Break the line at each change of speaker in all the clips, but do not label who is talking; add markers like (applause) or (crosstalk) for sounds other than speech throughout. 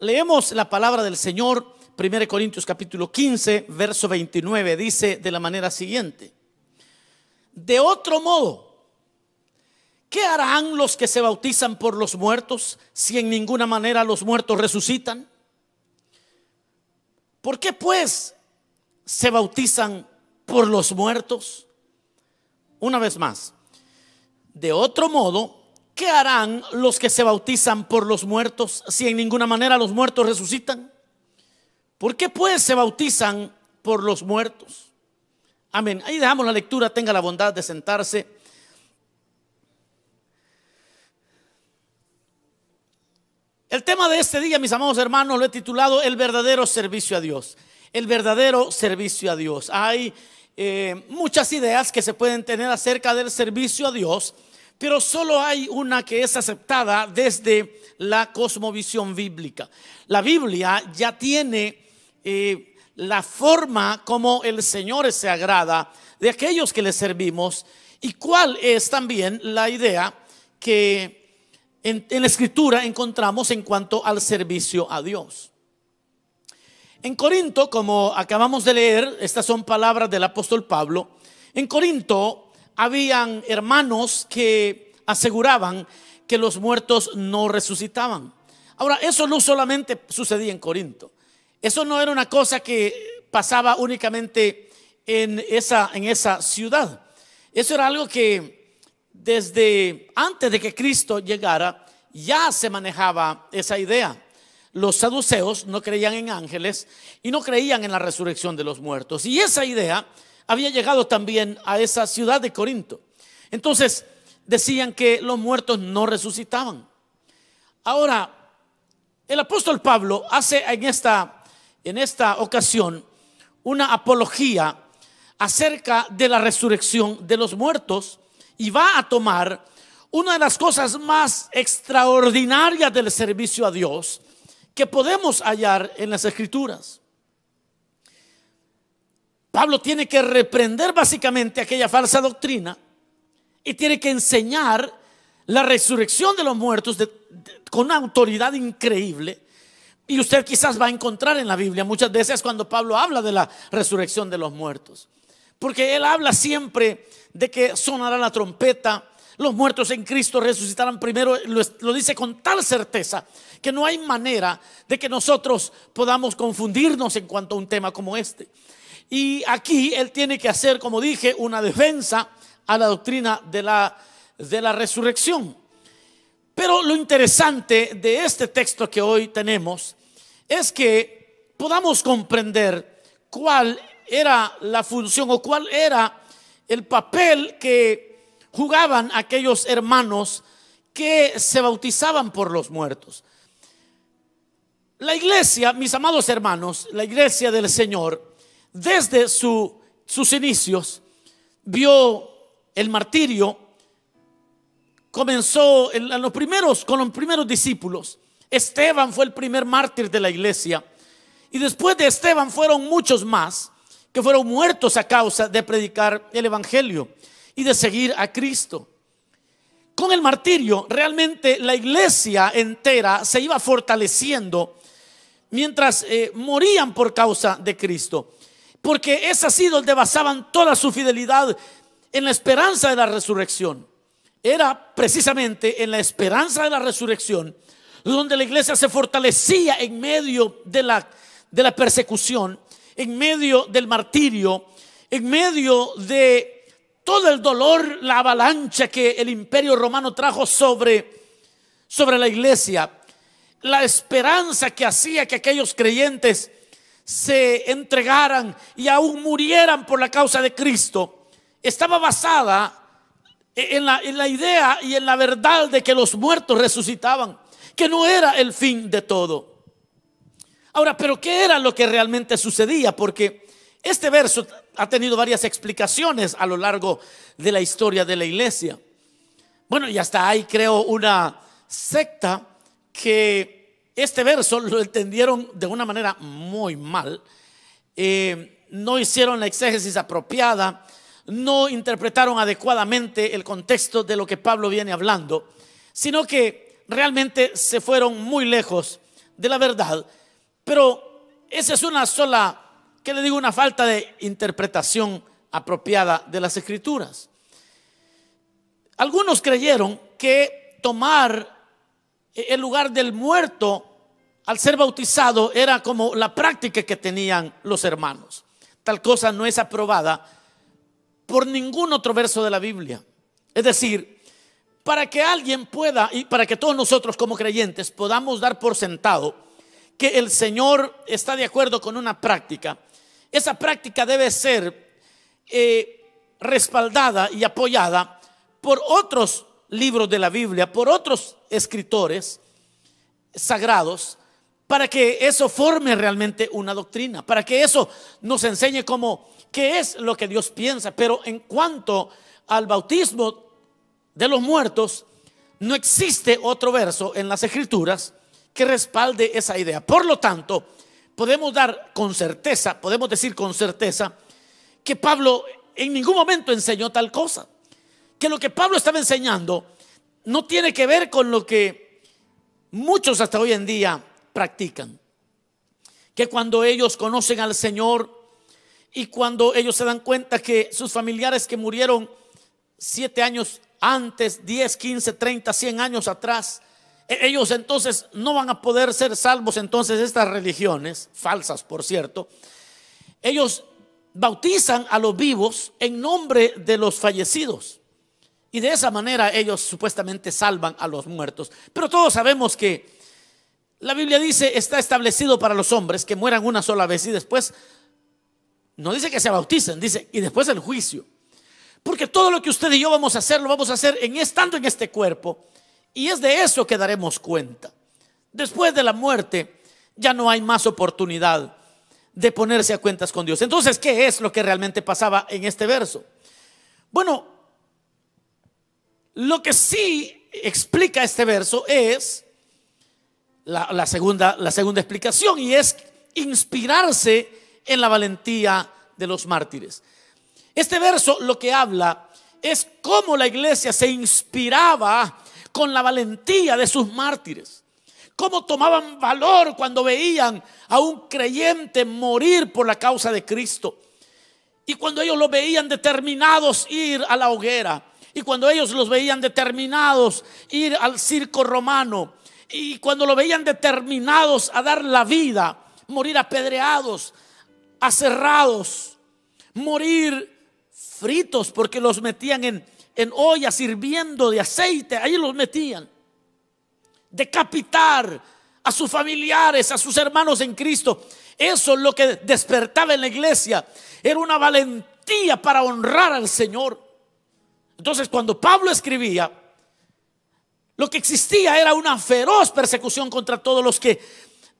Leemos la palabra del Señor, 1 Corintios capítulo 15, verso 29, dice de la manera siguiente. De otro modo, ¿qué harán los que se bautizan por los muertos si en ninguna manera los muertos resucitan? ¿Por qué pues se bautizan por los muertos? Una vez más, de otro modo, ¿qué harán los que se bautizan por los muertos si en ninguna manera los muertos resucitan? ¿Por qué pues se bautizan por los muertos? Amén. Ahí dejamos la lectura, tenga la bondad de sentarse. El tema de este día, mis amados hermanos, lo he titulado El verdadero servicio a Dios. El verdadero servicio a Dios. Hay eh, muchas ideas que se pueden tener acerca del servicio a Dios, pero solo hay una que es aceptada desde la cosmovisión bíblica. La Biblia ya tiene eh, la forma como el Señor se agrada de aquellos que le servimos y cuál es también la idea que en, en la escritura encontramos en cuanto al servicio a Dios. En Corinto, como acabamos de leer, estas son palabras del apóstol Pablo, en Corinto habían hermanos que aseguraban que los muertos no resucitaban. Ahora, eso no solamente sucedía en Corinto. Eso no era una cosa que pasaba únicamente en esa, en esa ciudad. Eso era algo que desde antes de que Cristo llegara ya se manejaba esa idea los saduceos no creían en ángeles y no creían en la resurrección de los muertos. Y esa idea había llegado también a esa ciudad de Corinto. Entonces decían que los muertos no resucitaban. Ahora, el apóstol Pablo hace en esta, en esta ocasión una apología acerca de la resurrección de los muertos y va a tomar una de las cosas más extraordinarias del servicio a Dios que podemos hallar en las escrituras. Pablo tiene que reprender básicamente aquella falsa doctrina y tiene que enseñar la resurrección de los muertos con autoridad increíble. Y usted quizás va a encontrar en la Biblia muchas veces cuando Pablo habla de la resurrección de los muertos. Porque él habla siempre de que sonará la trompeta, los muertos en Cristo resucitarán primero, lo, dice con tal certeza que no hay manera de que nosotros podamos confundirnos en cuanto a un tema como este. Y aquí él tiene que hacer, como dije, una defensa a la doctrina de la, de la resurrección. Pero lo interesante de este texto que hoy tenemos es que podamos comprender cuál era la función o cuál era el papel que jugaban aquellos hermanos que se bautizaban por los muertos. La iglesia, mis amados hermanos, la iglesia del Señor, desde sus inicios, vio el martirio, comenzó en, los primeros, con los primeros discípulos. Esteban fue el primer mártir de la iglesia. Y después de Esteban fueron muchos más que fueron muertos a causa de predicar el Evangelio y de seguir a Cristo. Con el martirio, realmente la iglesia entera se iba fortaleciendo mientras eh, morían por causa de Cristo. Porque es así donde basaban toda su fidelidad en la esperanza de la resurrección. Era precisamente en la esperanza de la resurrección donde la iglesia se fortalecía en medio de la, de la persecución, en medio del martirio, en medio de todo el dolor, la avalancha que el imperio romano trajo sobre, sobre la iglesia, la esperanza que hacía que aquellos creyentes se entregaran y aún murieran por la causa de Cristo, estaba basada en la, en la idea y en la verdad de que los muertos resucitaban, que no era el fin de todo. Ahora, pero ¿qué era lo que realmente sucedía? Porque este verso ha tenido varias explicaciones a lo largo de la historia de la iglesia. Bueno, y hasta ahí creo una secta que este verso lo entendieron de una manera muy mal. Eh, no hicieron la exégesis apropiada, no interpretaron adecuadamente el contexto de lo que Pablo viene hablando, sino que realmente se fueron muy lejos de la verdad, pero esa es una sola, que le digo, una falta de interpretación apropiada de las escrituras. Algunos creyeron que tomar el lugar del muerto al ser bautizado era como la práctica que tenían los hermanos. Tal cosa no es aprobada por ningún otro verso de la Biblia. Es decir, para que alguien pueda y para que todos nosotros como creyentes podamos dar por sentado que el Señor está de acuerdo con una práctica, esa práctica debe ser eh, respaldada y apoyada por otros libros de la Biblia, por otros escritores sagrados, para que eso forme realmente una doctrina, para que eso nos enseñe cómo, qué es lo que Dios piensa. Pero en cuanto al bautismo de los muertos, no existe otro verso en las escrituras que respalde esa idea. Por lo tanto, podemos dar con certeza, podemos decir con certeza, que Pablo en ningún momento enseñó tal cosa que lo que Pablo estaba enseñando no tiene que ver con lo que muchos hasta hoy en día practican. Que cuando ellos conocen al Señor y cuando ellos se dan cuenta que sus familiares que murieron siete años antes, 10, 15, 30, 100 años atrás, e-, ellos entonces no van a poder ser salvos. Entonces estas religiones, falsas por cierto, ellos bautizan a los vivos en nombre de los fallecidos. Y de esa manera ellos supuestamente salvan a los muertos. Pero todos sabemos que la Biblia dice, está establecido para los hombres que mueran una sola vez y después, no dice que se bauticen, dice, y después el juicio. Porque todo lo que usted y yo vamos a hacer, lo vamos a hacer en estando en este cuerpo. Y es de eso que daremos cuenta. Después de la muerte, ya no hay más oportunidad de ponerse a cuentas con Dios. Entonces, ¿qué es lo que realmente pasaba en este verso? Bueno, lo que sí explica este verso es la, segunda, la segunda explicación y es inspirarse en la valentía de los mártires. Este verso lo que habla es cómo la iglesia se inspiraba con la valentía de sus mártires. Cómo tomaban valor cuando veían a un creyente morir por la causa de Cristo. Y cuando ellos lo veían determinados ir a la hoguera y cuando ellos los veían determinados ir al circo romano, y cuando lo veían determinados a dar la vida, morir apedreados, aserrados, morir fritos porque los metían en, en ollas hirviendo de aceite, ahí los metían. Decapitar a sus familiares, a sus hermanos en Cristo. Eso es lo que despertaba en la iglesia. Era una valentía para honrar al Señor. Entonces, cuando Pablo escribía, lo que existía era una feroz persecución contra todos los que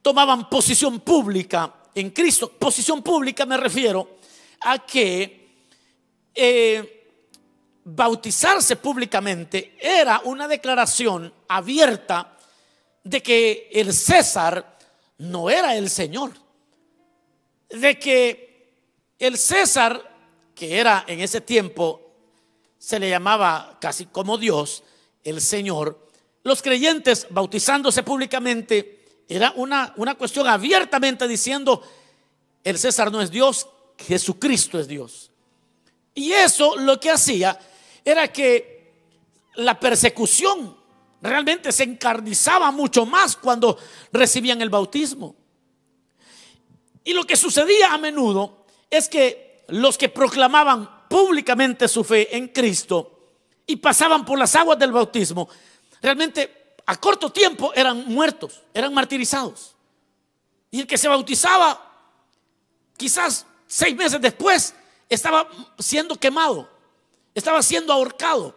tomaban posición pública en Cristo. Posición pública me refiero a que eh, bautizarse públicamente era una declaración abierta de que el César no era el Señor. De que el César, que era en ese tiempo se le llamaba casi como Dios, el Señor, los creyentes bautizándose públicamente era una, una cuestión abiertamente diciendo, el César no es Dios, Jesucristo es Dios. Y eso lo que hacía era que la persecución realmente se encarnizaba mucho más cuando recibían el bautismo. Y lo que sucedía a menudo es que los que proclamaban públicamente su fe en Cristo y pasaban por las aguas del bautismo, realmente a corto tiempo eran muertos, eran martirizados. Y el que se bautizaba, quizás seis meses después, estaba siendo quemado, estaba siendo ahorcado,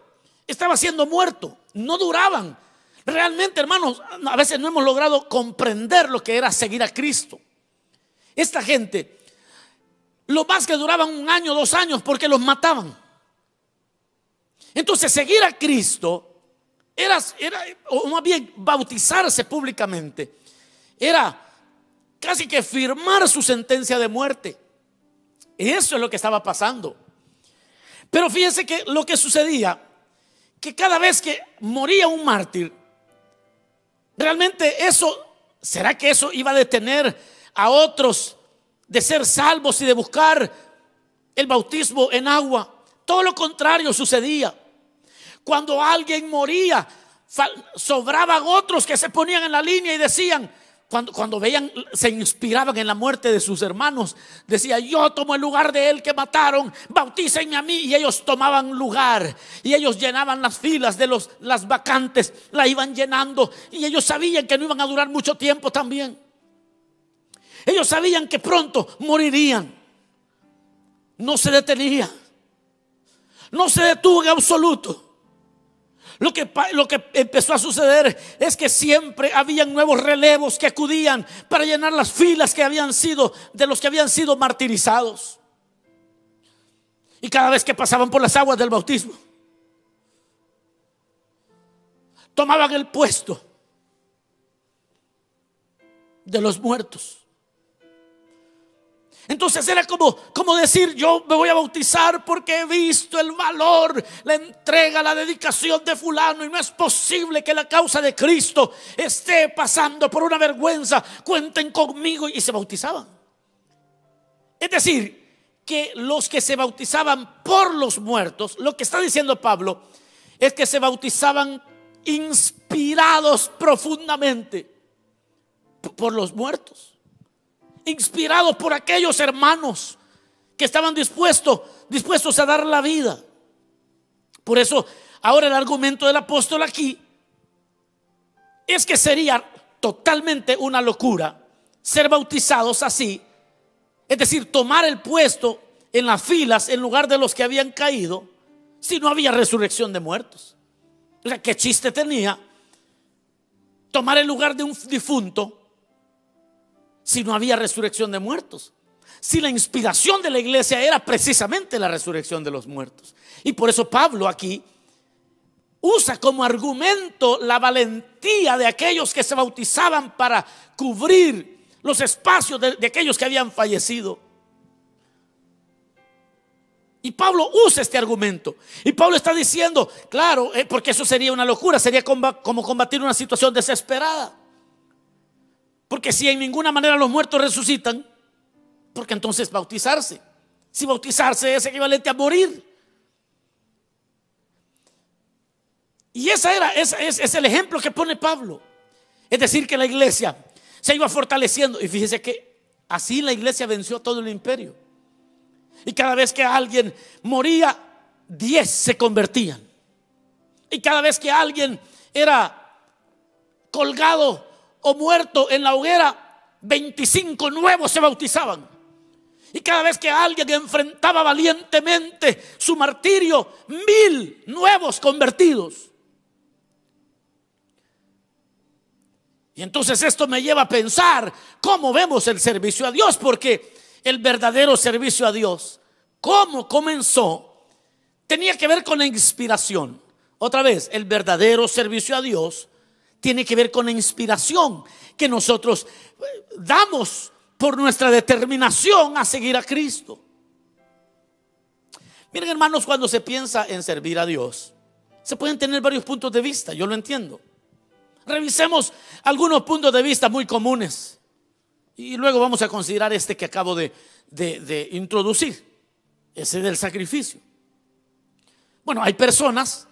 estaba siendo muerto. No duraban. Realmente, hermanos, a veces no hemos logrado comprender lo que era seguir a Cristo. Esta gente lo más que duraban un año, dos años, porque los mataban. Entonces, seguir a Cristo era, era, o más bien bautizarse públicamente, era casi que firmar su sentencia de muerte. Eso es lo que estaba pasando. Pero fíjense que lo que sucedía, que cada vez que moría un mártir, realmente eso ¿Será que eso iba a detener a otros de ser salvos y de buscar el bautismo en agua? Todo lo contrario sucedía. Cuando alguien moría, sobraban otros que se ponían en la línea y decían, cuando, cuando, veían, se inspiraban en la muerte de sus hermanos. Decía, yo tomo el lugar de él que mataron, bautícenme a mí. Y ellos tomaban lugar. Y ellos llenaban las filas de los, las vacantes, la iban llenando. Y ellos sabían que no iban a durar mucho tiempo también. Ellos sabían que pronto morirían. No se detenía. No se detuvo en absoluto. Lo que, lo que empezó a suceder es que siempre habían nuevos relevos que acudían para llenar las filas que habían sido de los que habían sido martirizados. Y cada vez que pasaban por las aguas del bautismo, tomaban el puesto de los muertos. Entonces era como, como decir, yo me voy a bautizar porque he visto el valor, la entrega, la dedicación de fulano y no es posible que la causa de Cristo esté pasando por una vergüenza. Cuenten conmigo y se bautizaban. Es decir, que los que se bautizaban por los muertos, lo que está diciendo Pablo es que se bautizaban inspirados profundamente por los muertos inspirados por aquellos hermanos que estaban dispuestos, dispuestos a dar la vida. Por eso, ahora el argumento del apóstol aquí es que sería totalmente una locura ser bautizados así, es decir, tomar el puesto en las filas en lugar de los que habían caído, si no había resurrección de muertos. O sea, ¿qué chiste tenía tomar el lugar de un difunto si no había resurrección de muertos? Si la inspiración de la iglesia era precisamente la resurrección de los muertos. Y por eso Pablo aquí usa como argumento la valentía de aquellos que se bautizaban para cubrir los espacios de, aquellos que habían fallecido. Y Pablo usa este argumento. Y Pablo está diciendo, claro, eh, porque eso sería una locura, sería como combatir una situación desesperada. Porque si en ninguna manera los muertos resucitan, porque entonces bautizarse. Si bautizarse es equivalente a morir. Y esa era, es, es el ejemplo que pone Pablo. Es decir, que la iglesia se iba fortaleciendo. Y fíjese que así la iglesia venció todo el imperio. Y cada vez que alguien moría, diez se convertían. Y cada vez que alguien era colgado o muerto en la hoguera, 25 nuevos se bautizaban. Y cada vez que alguien enfrentaba valientemente su martirio, mil nuevos convertidos. Y entonces esto me lleva a pensar cómo vemos el servicio a Dios, porque el verdadero servicio a Dios, cómo comenzó, tenía que ver con la inspiración. Otra vez, el verdadero servicio a Dios tiene que ver con la inspiración que nosotros eh, damos por nuestra determinación a seguir a Cristo. Miren hermanos, cuando se piensa en servir a Dios, se pueden tener varios puntos de vista, yo lo entiendo. Revisemos algunos puntos de vista muy comunes y luego vamos a considerar este que acabo de, de introducir, ese del sacrificio. Bueno, hay personas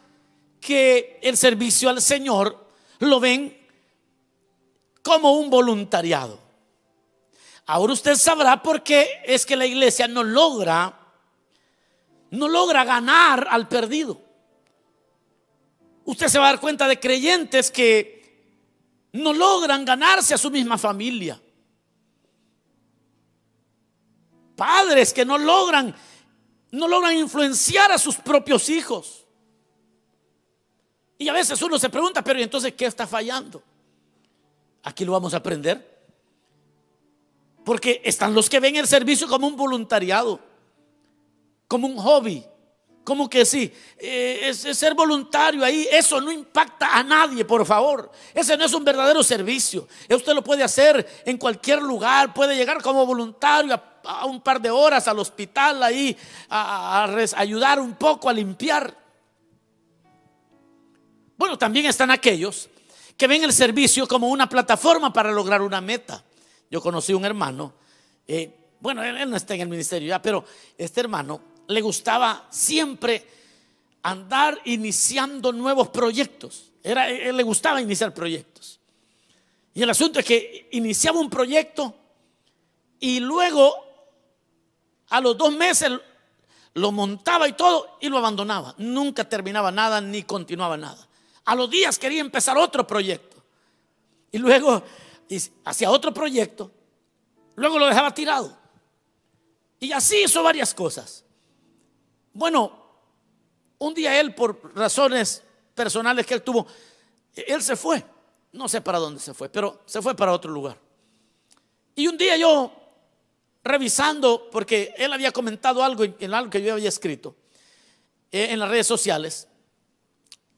que el servicio al Señor lo ven como un voluntariado. Ahora usted sabrá por qué es que la iglesia no logra no logra ganar al perdido. Usted se va a dar cuenta de creyentes que no logran ganarse a su misma familia. Padres que no logran no logran influenciar a sus propios hijos. Y a veces uno se pregunta, pero ¿y entonces qué está fallando? Aquí lo vamos a aprender. Porque están los que ven el servicio como un voluntariado, como un hobby, como que sí, eh, es, ser voluntario ahí, eso no impacta a nadie, por favor. Ese no es un verdadero servicio. Usted lo puede hacer en cualquier lugar, puede llegar como voluntario a, un par de horas al hospital ahí, a ayudar un poco a limpiar. Bueno, también están aquellos que ven el servicio como una plataforma para lograr una meta. Yo conocí un hermano, eh, bueno, él, no está en el ministerio ya, pero este hermano le gustaba siempre andar iniciando nuevos proyectos. Era, él le gustaba iniciar proyectos. Y el asunto es que iniciaba un proyecto y luego a los dos meses lo montaba y todo y lo abandonaba. Nunca terminaba nada ni continuaba nada. A los días quería empezar otro proyecto. Y luego hacía otro proyecto. Luego lo dejaba tirado. Y así hizo varias cosas. Bueno, un día él, por razones personales que él tuvo, él se fue. No sé para dónde se fue, pero se fue para otro lugar. Y un día yo revisando, porque él había comentado algo en algo que yo había escrito eh, en las redes sociales,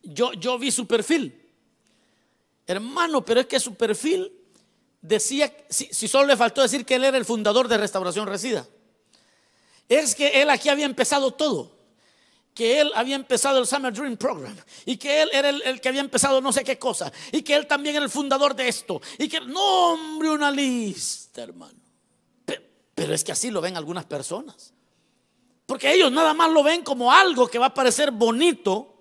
yo, yo vi su perfil. Hermano, pero es que su perfil decía, si, solo le faltó decir que él era el fundador de Restauración Resida, es que él aquí había empezado todo. Que él había empezado el Summer Dream Program y que él era el, el, que había empezado no sé qué cosa y que él también era el fundador de esto y que, no, hombre, una lista, hermano. Pero es que así lo ven algunas personas. Porque ellos nada más lo ven como algo que va a parecer bonito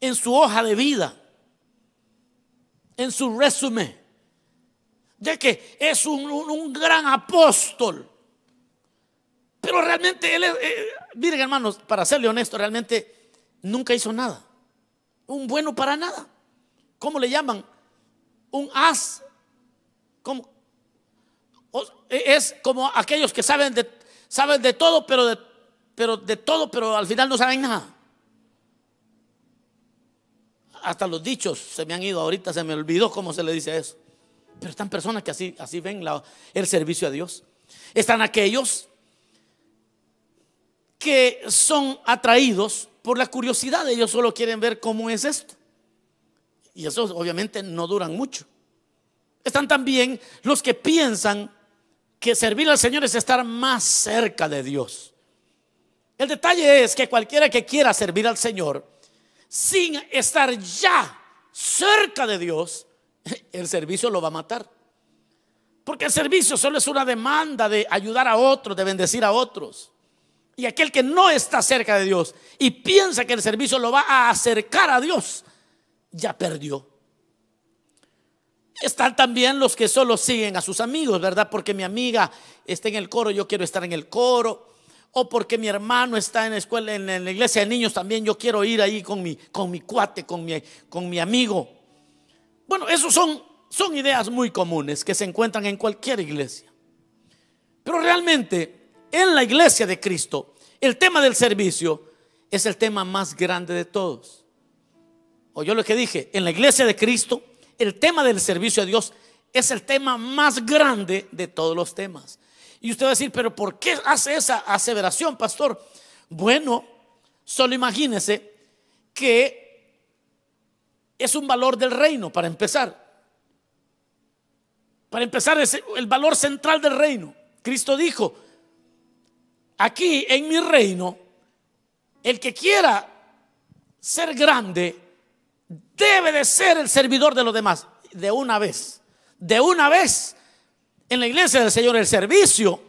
en su hoja de vida, en su resumen, de que es un, gran apóstol. Pero realmente él es, eh, miren hermanos, para serle honesto, realmente nunca hizo nada. Un bueno para nada. ¿Cómo le llaman? Un as. ¿Cómo? E, es como aquellos que saben de, saben de todo, pero de, pero de todo, pero al final no saben nada. Hasta los dichos se me han ido ahorita, se me olvidó cómo se le dice eso. Pero están personas que así, así ven el servicio a Dios. Están aquellos que son atraídos por la curiosidad. Ellos solo quieren ver cómo es esto. Y eso obviamente no duran mucho. Están también los que piensan que servir al Señor es estar más cerca de Dios. El detalle es que cualquiera que quiera servir al Señor sin estar ya cerca de Dios, (laughs) el servicio lo va a matar. Porque el servicio solo es una demanda de ayudar a otros, de bendecir a otros. Y aquel que no está cerca de Dios y piensa que el servicio lo va a acercar a Dios, ya perdió. Están también los que solo siguen a sus amigos, ¿verdad? Porque mi amiga está en el coro, yo quiero estar en el coro. O porque mi hermano está en la escuela, en la iglesia de niños también, yo quiero ir ahí con mi, con mi cuate, con mi, con mi amigo. Bueno, esos son, son ideas muy comunes que se encuentran en cualquier iglesia. Pero realmente, en la iglesia de Cristo, el tema del servicio es el tema más grande de todos. O yo lo que dije, en la iglesia de Cristo, el tema del servicio a Dios es el tema más grande de todos los temas. Y usted va a decir, pero ¿por qué hace esa aseveración, pastor? Bueno, solo imagínese que es un valor del reino, para empezar. Para empezar, es el valor central del reino. Cristo dijo, aquí en mi reino, el que quiera ser grande, debe de ser el servidor de los demás. De una vez, de una vez. En la iglesia del Señor el servicio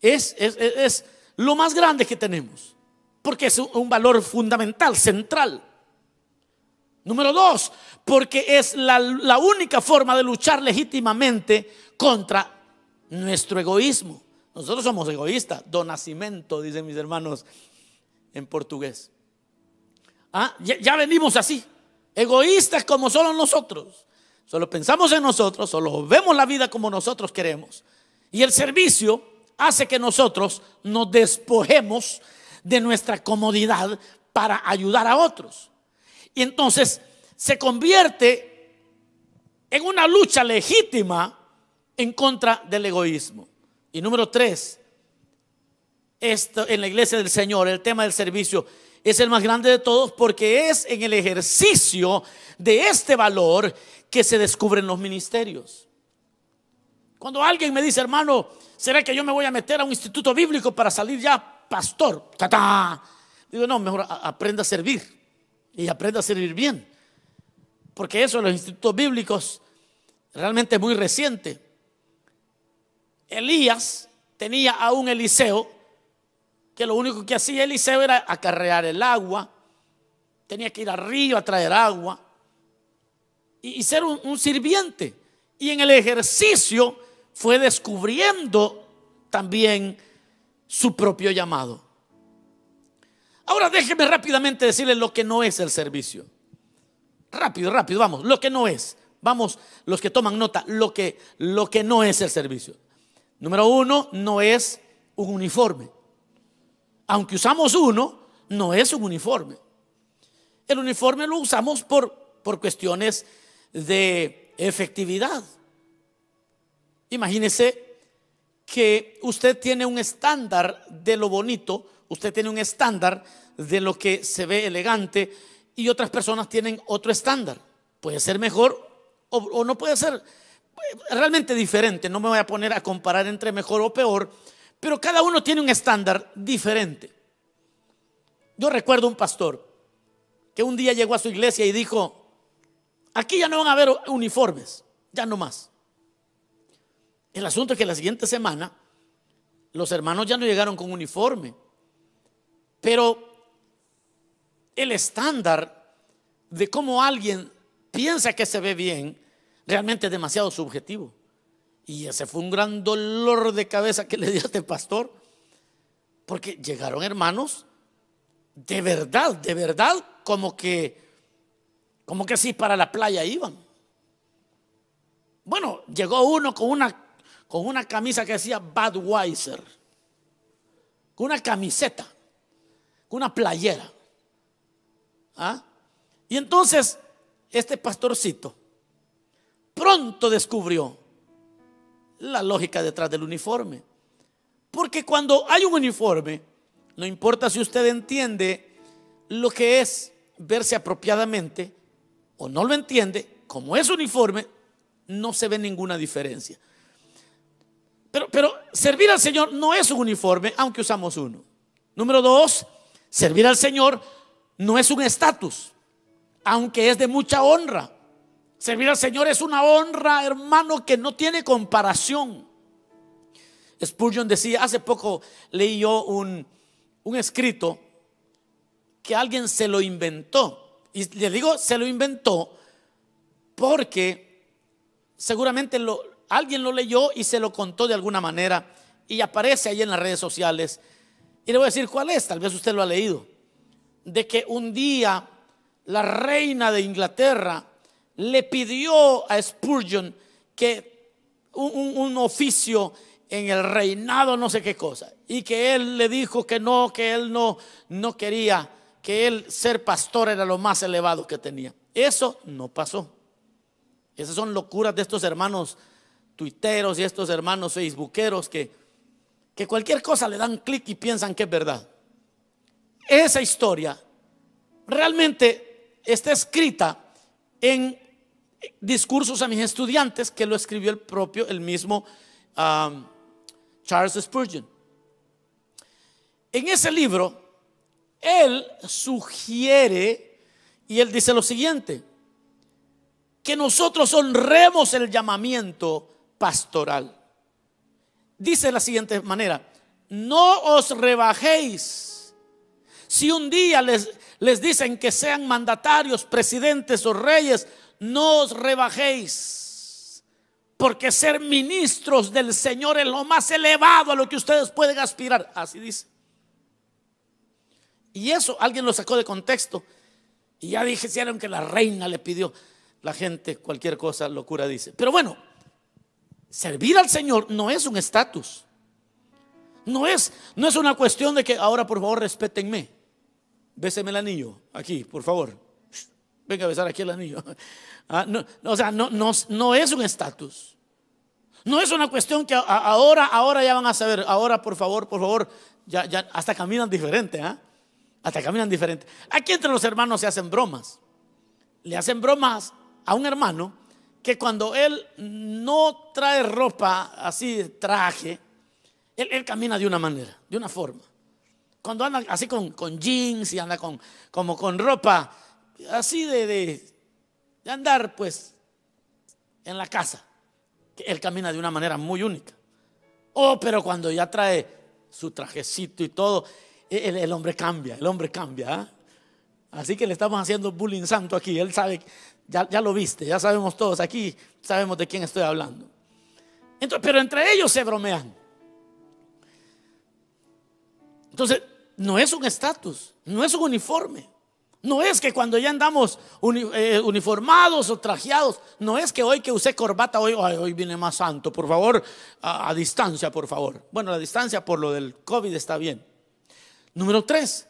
es, es, lo más grande que tenemos. Porque es un, valor fundamental, central. Número dos, porque es la, la única forma de luchar legítimamente contra nuestro egoísmo. Nosotros somos egoístas, do nacimiento, dicen mis hermanos en portugués. Ah, ya, venimos así egoístas como solo nosotros. Solo pensamos en nosotros, solo vemos la vida como nosotros queremos. Y el servicio hace que nosotros nos despojemos de nuestra comodidad para ayudar a otros. Y entonces se convierte en una lucha legítima en contra del egoísmo. Y número tres, esto en la iglesia del Señor, el tema del servicio es el más grande de todos porque es en el ejercicio de este valor que se descubren los ministerios. Cuando alguien me dice, hermano, ¿será que yo me voy a meter a un instituto bíblico para salir ya pastor? Digo, no, mejor aprenda a servir y aprenda a servir bien. porque eso en los institutos bíblicos realmente es muy reciente. Elías tenía a un Eliseo que lo único que hacía Eliseo era acarrear el agua, tenía que ir al río a traer agua y, ser un, sirviente. Y en el ejercicio fue descubriendo también su propio llamado. Ahora déjeme rápidamente decirle lo que no es el servicio. Rápido, rápido, vamos, lo que no es. Vamos, los que toman nota, lo que, lo que no es el servicio. Número uno, no es un uniforme. Aunque usamos uno, no es un uniforme. El uniforme lo usamos por, por cuestiones de efectividad. Imagínese que usted tiene un estándar de lo bonito, usted tiene un estándar de lo que se ve elegante y otras personas tienen otro estándar. Puede ser mejor o, o no puede ser realmente diferente. No me voy a poner a comparar entre mejor o peor, pero cada uno tiene un estándar diferente. Yo recuerdo un pastor que un día llegó a su iglesia y dijo, aquí ya no van a haber uniformes, ya no más. El asunto es que la siguiente semana los hermanos ya no llegaron con uniforme, pero el estándar de cómo alguien piensa que se ve bien realmente es demasiado subjetivo. Y ese fue un gran dolor de cabeza que (laughs) le dio a este pastor, porque llegaron hermanos de verdad, de verdad, como que, como que sí para la playa iban. Bueno, llegó uno con una, con una camisa que decía Budweiser, con una camiseta, con una playera. ¿Ah? Y entonces, este pastorcito pronto descubrió la lógica detrás del uniforme. Porque cuando hay un uniforme, no importa si usted entiende lo que es verse apropiadamente o no lo entiende, como es uniforme, no se ve ninguna diferencia. Pero, pero servir al Señor no es un uniforme, aunque usamos uno. Número dos, servir al Señor no es un estatus, aunque es de mucha honra. Servir al Señor es una honra, hermano, que no tiene comparación. Spurgeon decía, hace poco leí yo un, un escrito que alguien se lo inventó. Y le digo, se lo inventó porque seguramente alguien lo leyó y se lo contó de alguna manera y aparece ahí en las redes sociales. Y le voy a decir cuál es, tal vez usted lo ha leído. De que un día la reina de Inglaterra le pidió a Spurgeon que un, oficio en el reinado, no sé qué cosa, y que él le dijo que no, que él no, no quería, que él ser pastor era lo más elevado que tenía. Eso no pasó. Esas son locuras de estos hermanos tuiteros y estos hermanos facebookeros que, que cualquier cosa le dan clic y piensan que es verdad. Esa historia realmente está escrita en discursos a mis estudiantes que lo escribió el propio, el mismo um, Charles Spurgeon. En ese libro, él sugiere, y él dice lo siguiente, que nosotros honremos el llamamiento pastoral. Dice de la siguiente manera, no os rebajéis. Si un día les, les dicen que sean mandatarios, presidentes o reyes, no os rebajéis, porque ser ministros del Señor es lo más elevado a lo que ustedes pueden aspirar. Así dice. Y eso alguien lo sacó de contexto. Y ya dijeron que la reina le pidió. La gente, cualquier cosa, locura dice. Pero bueno, servir al Señor no es un estatus. No es, no es una cuestión de que ahora por favor respétenme. Béseme el anillo aquí, por favor venga a besar aquí el anillo. (laughs) Ah, no, o sea, no, no, es un estatus. No es una cuestión que ahora, ahora ya van a saber. Ahora, por favor, por favor, ya, ya hasta caminan diferente. ¿ah? Hasta caminan diferente. Aquí entre los hermanos se hacen bromas. Le hacen bromas a un hermano que cuando él no trae ropa así, traje, él, camina de una manera, de una forma. Cuando anda así con, jeans y anda con, como con ropa así de, de andar pues en la casa. Él camina de una manera muy única. Oh, pero cuando ya trae su trajecito y todo, el, hombre cambia, el hombre cambia. ¿ah? Así que le estamos haciendo bullying santo aquí. Él sabe, ya, ya lo viste, ya sabemos todos aquí, sabemos de quién estoy hablando. Entonces, pero entre ellos se bromean. Entonces, no es un estatus, no es un uniforme. No es que cuando ya andamos eh, uniformados o trajeados, no es que hoy que use corbata, hoy, hoy viene más santo, por favor, a, distancia, por favor. Bueno, la distancia por lo del COVID está bien. Número tres,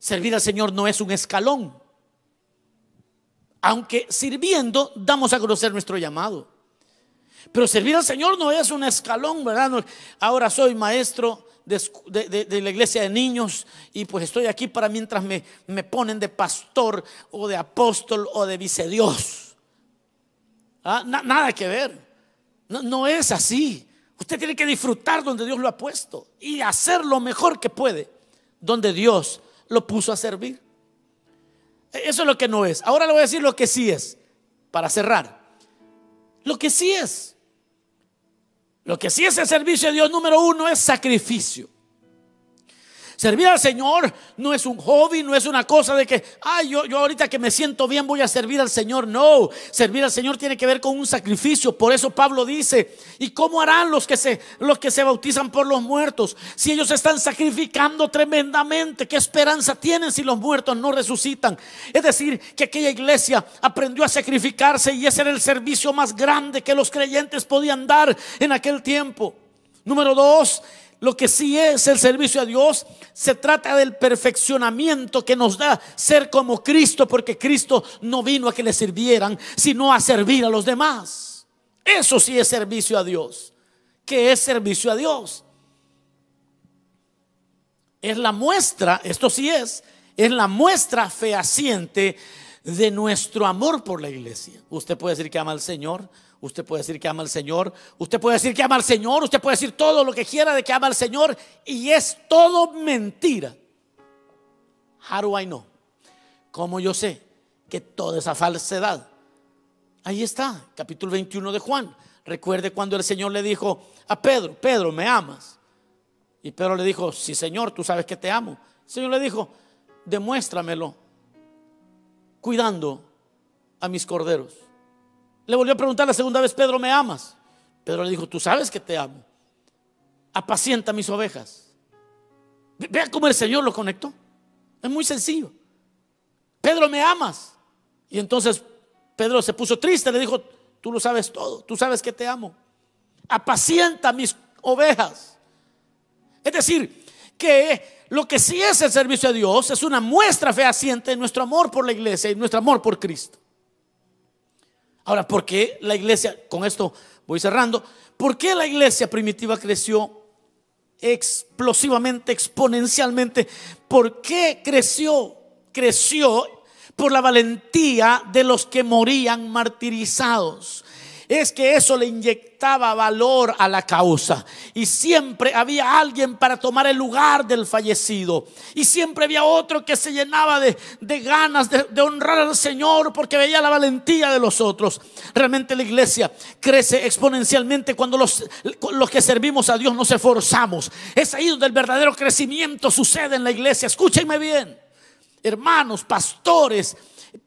servir al Señor no es un escalón. Aunque sirviendo damos a conocer nuestro llamado. Pero servir al Señor no es un escalón, ¿verdad? Ahora soy maestro de, la iglesia de niños y pues estoy aquí para mientras me, me ponen de pastor o de apóstol o de vicedios. ¿Ah? nada que ver. No, no es así. Usted tiene que disfrutar donde Dios lo ha puesto y hacer lo mejor que puede donde Dios lo puso a servir. E, eso es lo que no es. Ahora le voy a decir lo que sí es, para cerrar. Lo que sí es. Lo que sí es el servicio de Dios número uno es sacrificio. Servir al Señor no es un hobby, no es una cosa de que, ay, yo, yo ahorita que me siento bien voy a servir al Señor. No, servir al Señor tiene que ver con un sacrificio. Por eso Pablo dice, ¿y cómo harán los que se, los que se bautizan por los muertos? Si ellos están sacrificando tremendamente, ¿qué esperanza tienen si los muertos no resucitan? Es decir, que aquella iglesia aprendió a sacrificarse y ese era el servicio más grande que los creyentes podían dar en aquel tiempo. Número dos, lo que sí es el servicio a Dios, se trata del perfeccionamiento que nos da ser como Cristo, porque Cristo no vino a que le sirvieran, sino a servir a los demás. Eso sí es servicio a Dios. ¿Qué es servicio a Dios? Es la muestra, esto sí es, es la muestra fehaciente de nuestro amor por la iglesia. Usted puede decir que ama al Señor, Usted puede decir que ama al Señor, usted puede decir que ama al Señor, usted puede decir todo lo que quiera de que ama al Señor y es todo mentira. How do I know? ¿Cómo yo sé que toda esa falsedad? Ahí está, capítulo 21 de Juan. Recuerde cuando el Señor le dijo a Pedro, Pedro, ¿me amas? Y Pedro le dijo, sí Señor, tú sabes que te amo. El Señor le dijo, demuéstramelo cuidando a mis corderos. Le volvió a preguntar la segunda vez, Pedro, ¿me amas? Pedro le dijo, tú sabes que te amo. Apacienta mis ovejas. Vea cómo el Señor lo conectó. Es muy sencillo. Pedro, ¿me amas? Y entonces Pedro se puso triste, le dijo, tú lo sabes todo, tú sabes que te amo. Apacienta mis ovejas. Es decir, que lo que sí es el servicio a Dios es una muestra fehaciente de nuestro amor por la iglesia y nuestro amor por Cristo. Ahora, ¿por qué la iglesia, con esto voy cerrando, ¿por qué la iglesia primitiva creció explosivamente, exponencialmente? ¿Por qué creció? Creció por la valentía de los que morían martirizados es que eso le inyectaba valor a la causa. Y siempre había alguien para tomar el lugar del fallecido. Y siempre había otro que se llenaba de, ganas de, de, honrar al Señor porque veía la valentía de los otros. Realmente la iglesia crece exponencialmente cuando los, los que servimos a Dios nos esforzamos. Es ahí donde el verdadero crecimiento sucede en la iglesia. Escúchenme bien. Hermanos, pastores,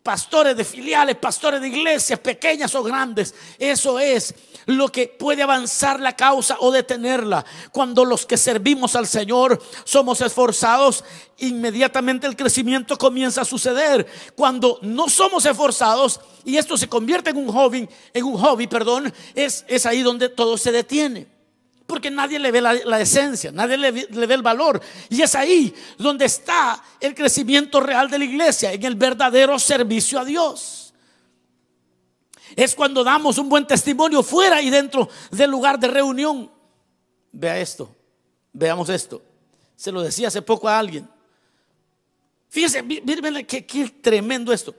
pastores de filiales, pastores de iglesias, pequeñas o grandes. Eso es lo que puede avanzar la causa o detenerla. Cuando los que servimos al Señor somos esforzados, inmediatamente el crecimiento comienza a suceder. Cuando no somos esforzados y esto se convierte en un hobby, en un hobby, perdón, es, es ahí donde todo se detiene porque nadie le ve la, esencia, nadie le, ve el valor. Y es ahí donde está el crecimiento real de la iglesia, en el verdadero servicio a Dios. Es cuando damos un buen testimonio fuera y dentro del lugar de reunión. Vea esto, veamos esto. Se lo decía hace poco a alguien. Fíjense, miren qué tremendo esto.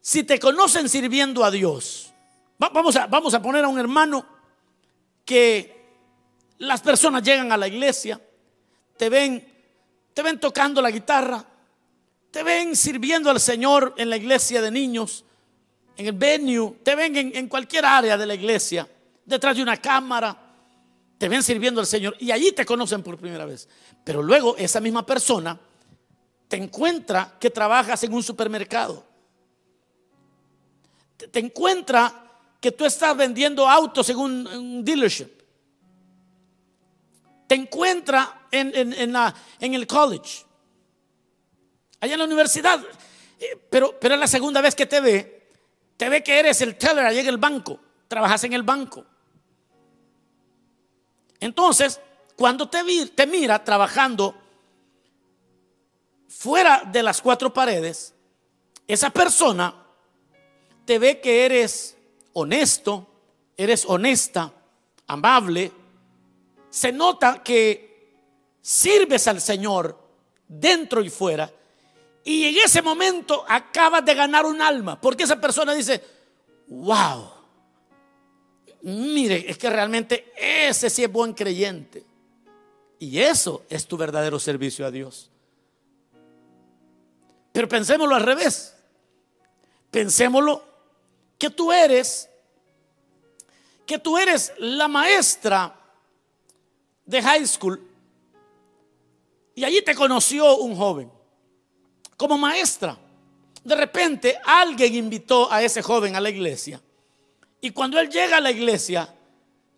Si te conocen sirviendo a Dios, vamos a, vamos a poner a un hermano que las personas llegan a la iglesia, te ven, te ven tocando la guitarra, te ven sirviendo al Señor en la iglesia de niños, en el venue, te ven en, cualquier área de la iglesia, detrás de una cámara, te ven sirviendo al Señor y allí te conocen por primera vez. Pero luego esa misma persona te encuentra que trabajas en un supermercado. Te, encuentra que tú estás vendiendo autos en un, dealership. Te encuentra en, en el college, allá en la universidad. Eh, pero, es la segunda vez que te ve te ve que eres el teller allá en el banco, trabajas en el banco. Entonces, cuando te, te mira trabajando fuera de las cuatro paredes, esa persona te ve que eres honesto, eres honesta, amable, se nota que sirves al Señor dentro y fuera y en ese momento acabas de ganar un alma. Porque esa persona dice, wow, mire, es que realmente ese sí es buen creyente. Y eso es tu verdadero servicio a Dios. Pero pensémoslo al revés. Pensémoslo que tú eres, que tú eres la maestra de high school y allí te conoció un joven como maestra. De repente alguien invitó a ese joven a la iglesia. Y cuando él llega a la iglesia,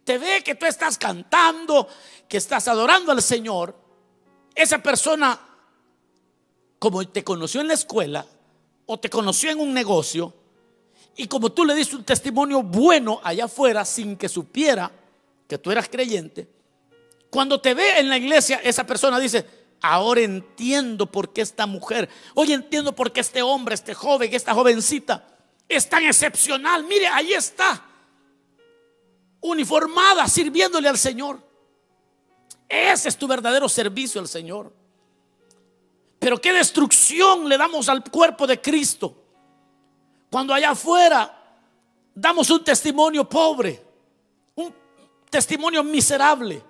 te ve que tú estás cantando, que estás adorando al Señor. Esa persona, como te conoció en la escuela o te conoció en un negocio, y como tú le diste un testimonio bueno allá afuera sin que supiera que tú eras creyente, cuando te ve en la iglesia, esa persona dice, Ahora entiendo por qué esta mujer, hoy entiendo por qué este hombre, este joven, esta jovencita es tan excepcional. Mire, ahí está, uniformada, sirviéndole al Señor. Ese es tu verdadero servicio al Señor. Pero qué destrucción le damos al cuerpo de Cristo cuando allá afuera damos un testimonio pobre, un testimonio miserable.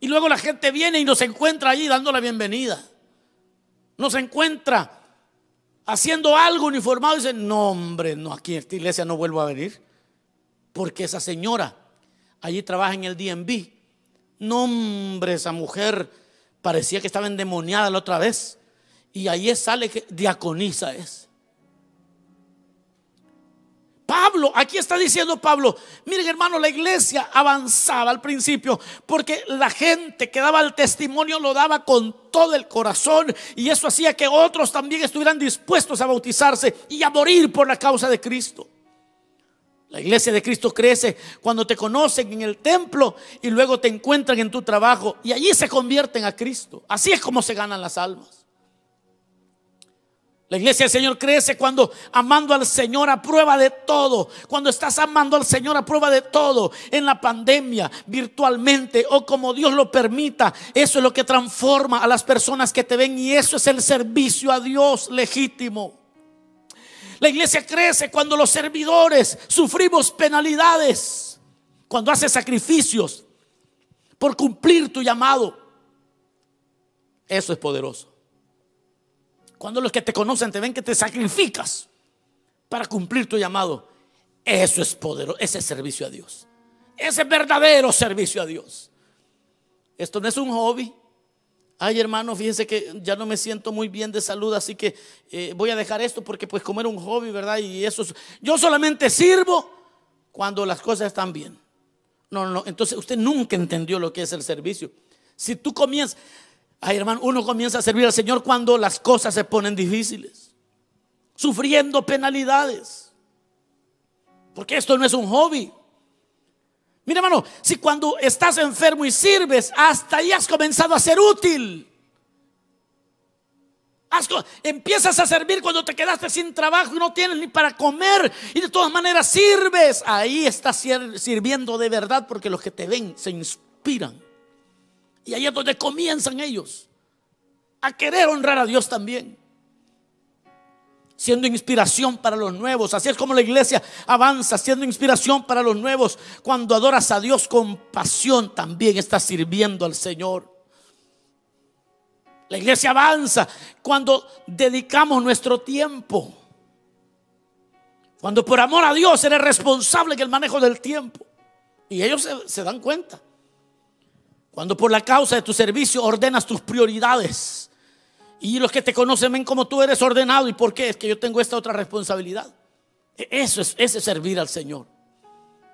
Y luego la gente viene y nos encuentra allí dando la bienvenida. Nos encuentra haciendo algo uniformado y dice, no hombre, no, aquí en esta iglesia no vuelvo a venir. Porque esa señora allí trabaja en el DMV. No hombre, esa mujer parecía que estaba endemoniada la otra vez. Y ahí sale que diaconisa es. Pablo, aquí está diciendo Pablo, miren hermano, la iglesia avanzaba al principio porque la gente que daba el testimonio lo daba con todo el corazón y eso hacía que otros también estuvieran dispuestos a bautizarse y a morir por la causa de Cristo. La iglesia de Cristo crece cuando te conocen en el templo y luego te encuentran en tu trabajo y allí se convierten a Cristo. Así es como se ganan las almas. La iglesia del Señor crece cuando amando al Señor a prueba de todo. Cuando estás amando al Señor a prueba de todo. En la pandemia, virtualmente o como Dios lo permita. Eso es lo que transforma a las personas que te ven y eso es el servicio a Dios legítimo. La iglesia crece cuando los servidores sufrimos penalidades. Cuando haces sacrificios por cumplir tu llamado. Eso es poderoso. Cuando los que te conocen te ven que te sacrificas para cumplir tu llamado. Eso es poderoso, ese es servicio a Dios. Ese es verdadero servicio a Dios. Esto no es un hobby. Ay, hermano, fíjense que ya no me siento muy bien de salud, así que eh, voy a dejar esto porque pues como era un hobby, ¿verdad? Y eso yo solamente sirvo cuando las cosas están bien. No, no, entonces usted nunca entendió lo que es el servicio. Si tú comienzas, Ay, hermano, uno comienza a servir al Señor cuando las cosas se ponen difíciles, sufriendo penalidades. Porque esto no es un hobby. Mira, hermano, si cuando estás enfermo y sirves, hasta ahí has comenzado a ser útil. empiezas a servir cuando te quedaste sin trabajo y no tienes ni para comer y de todas maneras sirves. Ahí estás sirviendo de verdad porque los que te ven se inspiran. Y ahí es donde comienzan ellos a querer honrar a Dios también. Siendo inspiración para los nuevos. Así es como la iglesia avanza, siendo inspiración para los nuevos. Cuando adoras a Dios con pasión, también estás sirviendo al Señor. La iglesia avanza cuando dedicamos nuestro tiempo Cuando por amor a Dios eres responsable en el manejo del tiempo. Y ellos se, se dan cuenta. Cuando por la causa de tu servicio ordenas tus prioridades. Y los que te conocen ven como tú eres ordenado. ¿Y por qué? Es que yo tengo esta otra responsabilidad. E, eso es, ese es servir al Señor.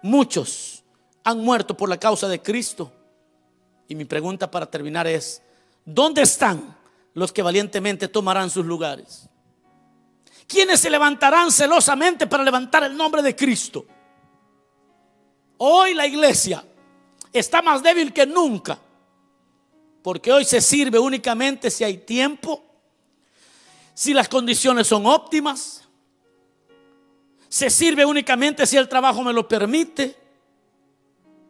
Muchos han muerto por la causa de Cristo. Y mi pregunta para terminar es, ¿dónde están los que valientemente tomarán sus lugares? ¿Quiénes se levantarán celosamente para levantar el nombre de Cristo? Hoy la iglesia está más débil que nunca, porque hoy se sirve únicamente si hay tiempo, si las condiciones son óptimas, se sirve únicamente si el trabajo me lo permite,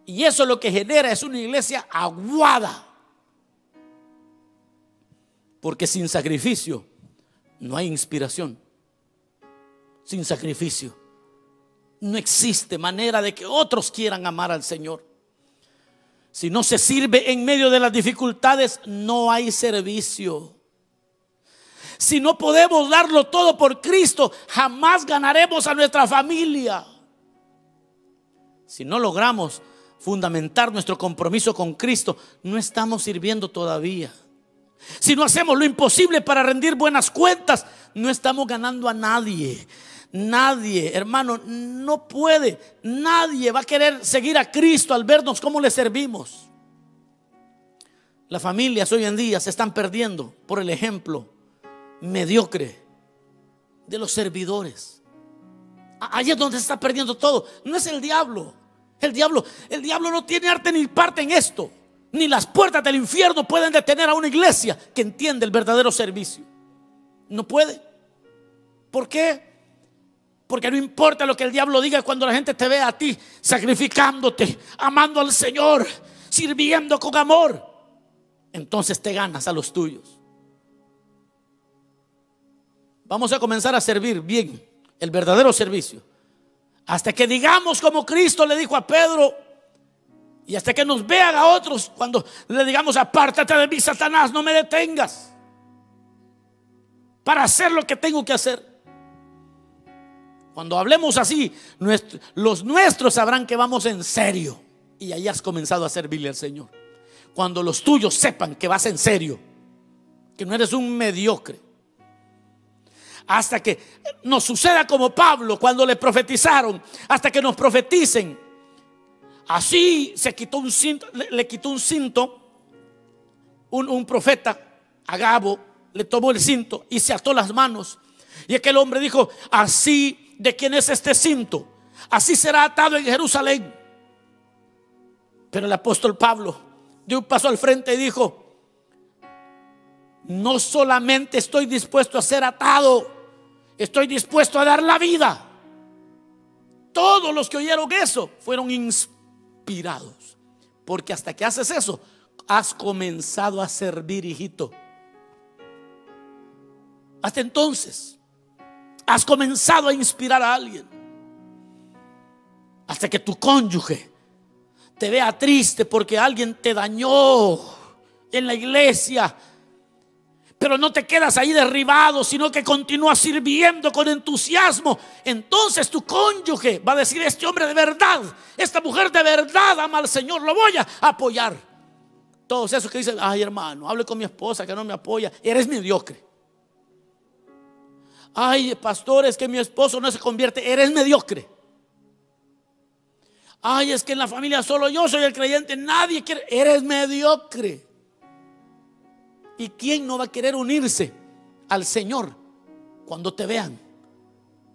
y eso lo que genera es una iglesia aguada, porque sin sacrificio no hay inspiración, sin sacrificio no existe manera de que otros quieran amar al Señor. Si no se sirve en medio de las dificultades, no hay servicio. Si no podemos darlo todo por Cristo, jamás ganaremos a nuestra familia. Si no logramos fundamentar nuestro compromiso con Cristo, no estamos sirviendo todavía. Si no hacemos lo imposible para rendir buenas cuentas, no estamos ganando a nadie. Nadie, hermano, no puede, nadie va a querer seguir a Cristo al vernos cómo le servimos. Las familias hoy en día se están perdiendo por el ejemplo mediocre de los servidores. Allí es donde se está perdiendo todo. No es el diablo. El diablo, el diablo no tiene arte ni parte en esto. Ni las puertas del infierno pueden detener a una iglesia que entiende el verdadero servicio. No puede. ¿Por qué? Porque no importa lo que el diablo diga cuando la gente te ve a ti sacrificándote, amando al Señor, sirviendo con amor. Entonces te ganas a los tuyos. Vamos a comenzar a servir bien el verdadero servicio. Hasta que digamos como Cristo le dijo a Pedro, y hasta que nos vean a otros cuando le digamos, apártate de mí, Satanás, no me detengas. Para hacer lo que tengo que hacer. Cuando hablemos así, los nuestros sabrán que vamos en serio. Y ahí has comenzado a servirle al Señor. Cuando los tuyos sepan que vas en serio, que no eres un mediocre. Hasta que nos suceda como Pablo cuando le profetizaron, hasta que nos profeticen. Así se quitó un cinto, le, quitó un cinto, un, profeta, Agabo, le tomó el cinto y se ató las manos. Y aquel hombre dijo, así de quién es este cinto. Así será atado en Jerusalén. Pero el apóstol Pablo dio un paso al frente y dijo, no solamente estoy dispuesto a ser atado, estoy dispuesto a dar la vida. Todos los que oyeron eso fueron inspirados. Porque hasta que haces eso, has comenzado a servir, hijito. Hasta entonces, has comenzado a inspirar a alguien. Hasta que tu cónyuge te vea triste porque alguien te dañó en la iglesia. Pero no te quedas ahí derribado, sino que continúas sirviendo con entusiasmo. Entonces tu cónyuge va a decir, este hombre de verdad, esta mujer de verdad ama al Señor, lo voy a apoyar. Todos esos que dicen, ay hermano, hable con mi esposa que no me apoya, eres mediocre. Ay, pastor, es que mi esposo no se convierte, eres mediocre. Ay, es que en la familia solo yo soy el creyente, nadie quiere, eres mediocre. ¿Y quién no va a querer unirse al Señor cuando te vean?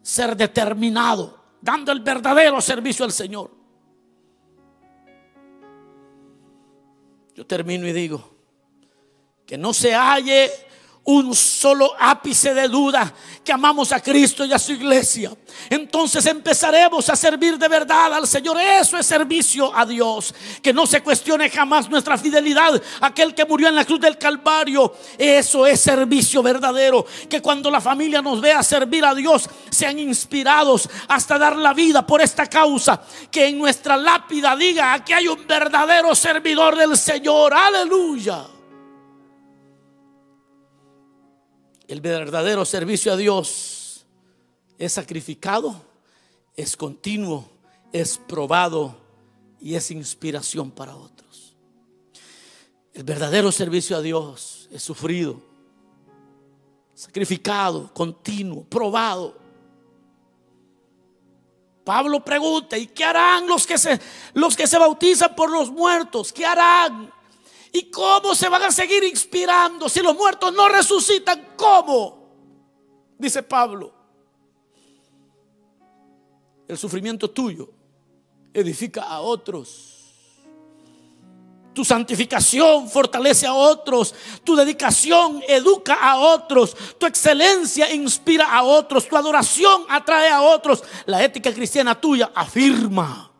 Ser determinado, dando el verdadero servicio al Señor. Yo termino y digo, que no se halle un solo ápice de duda que amamos a Cristo y a su iglesia, entonces empezaremos a servir de verdad al Señor. Eso es servicio a Dios. Que no se cuestione jamás nuestra fidelidad. Aquel que murió en la cruz del Calvario, eso es servicio verdadero. Que cuando la familia nos vea servir a Dios, sean inspirados hasta dar la vida por esta causa. Que en nuestra lápida diga, aquí hay un verdadero servidor del Señor. Aleluya. El verdadero servicio a Dios es sacrificado, es continuo, es probado y es inspiración para otros. El verdadero servicio a Dios es sufrido, sacrificado, continuo, probado. Pablo pregunta, ¿y qué harán los que se los que se bautizan por los muertos? ¿Qué harán? ¿Y cómo se van a seguir inspirando si los muertos no resucitan? ¿Cómo? Dice Pablo. El sufrimiento tuyo edifica a otros. Tu santificación fortalece a otros. Tu dedicación educa a otros. Tu excelencia inspira a otros. Tu adoración atrae a otros. La ética cristiana tuya afirma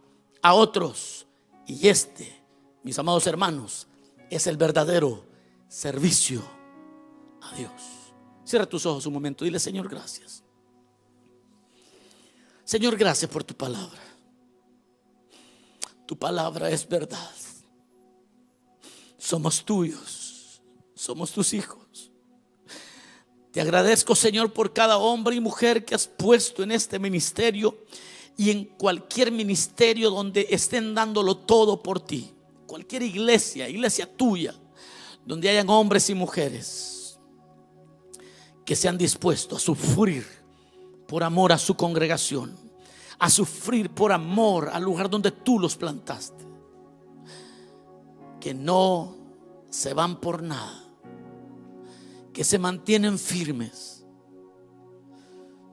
a otros. Y este, mis amados hermanos, es el verdadero servicio a Dios. Cierra tus ojos un momento. Dile, Señor, gracias. Señor, gracias por tu palabra. Tu palabra es verdad. Somos tuyos. Somos tus hijos. Te agradezco, Señor, por cada hombre y mujer que has puesto en este ministerio y en cualquier ministerio donde estén dándolo todo por ti cualquier iglesia, iglesia tuya, donde hayan hombres y mujeres que sean dispuestos a sufrir por amor a su congregación, a sufrir por amor al lugar donde tú los plantaste, que no se van por nada, que se mantienen firmes,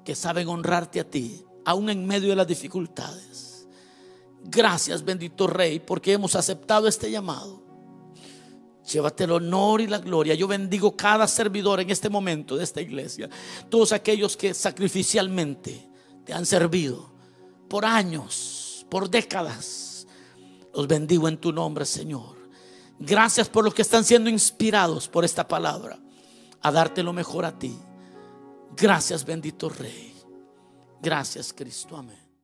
que saben honrarte a ti, aún en medio de las dificultades Gracias, bendito Rey, porque hemos aceptado este llamado. Llévate el honor y la gloria. Yo bendigo cada servidor en este momento de esta iglesia. Todos aquellos que sacrificialmente te han servido por años, por décadas. Los bendigo en tu nombre, Señor. Gracias por los que están siendo inspirados por esta palabra a darte lo mejor a ti. Gracias, bendito Rey. Gracias, Cristo. Amén.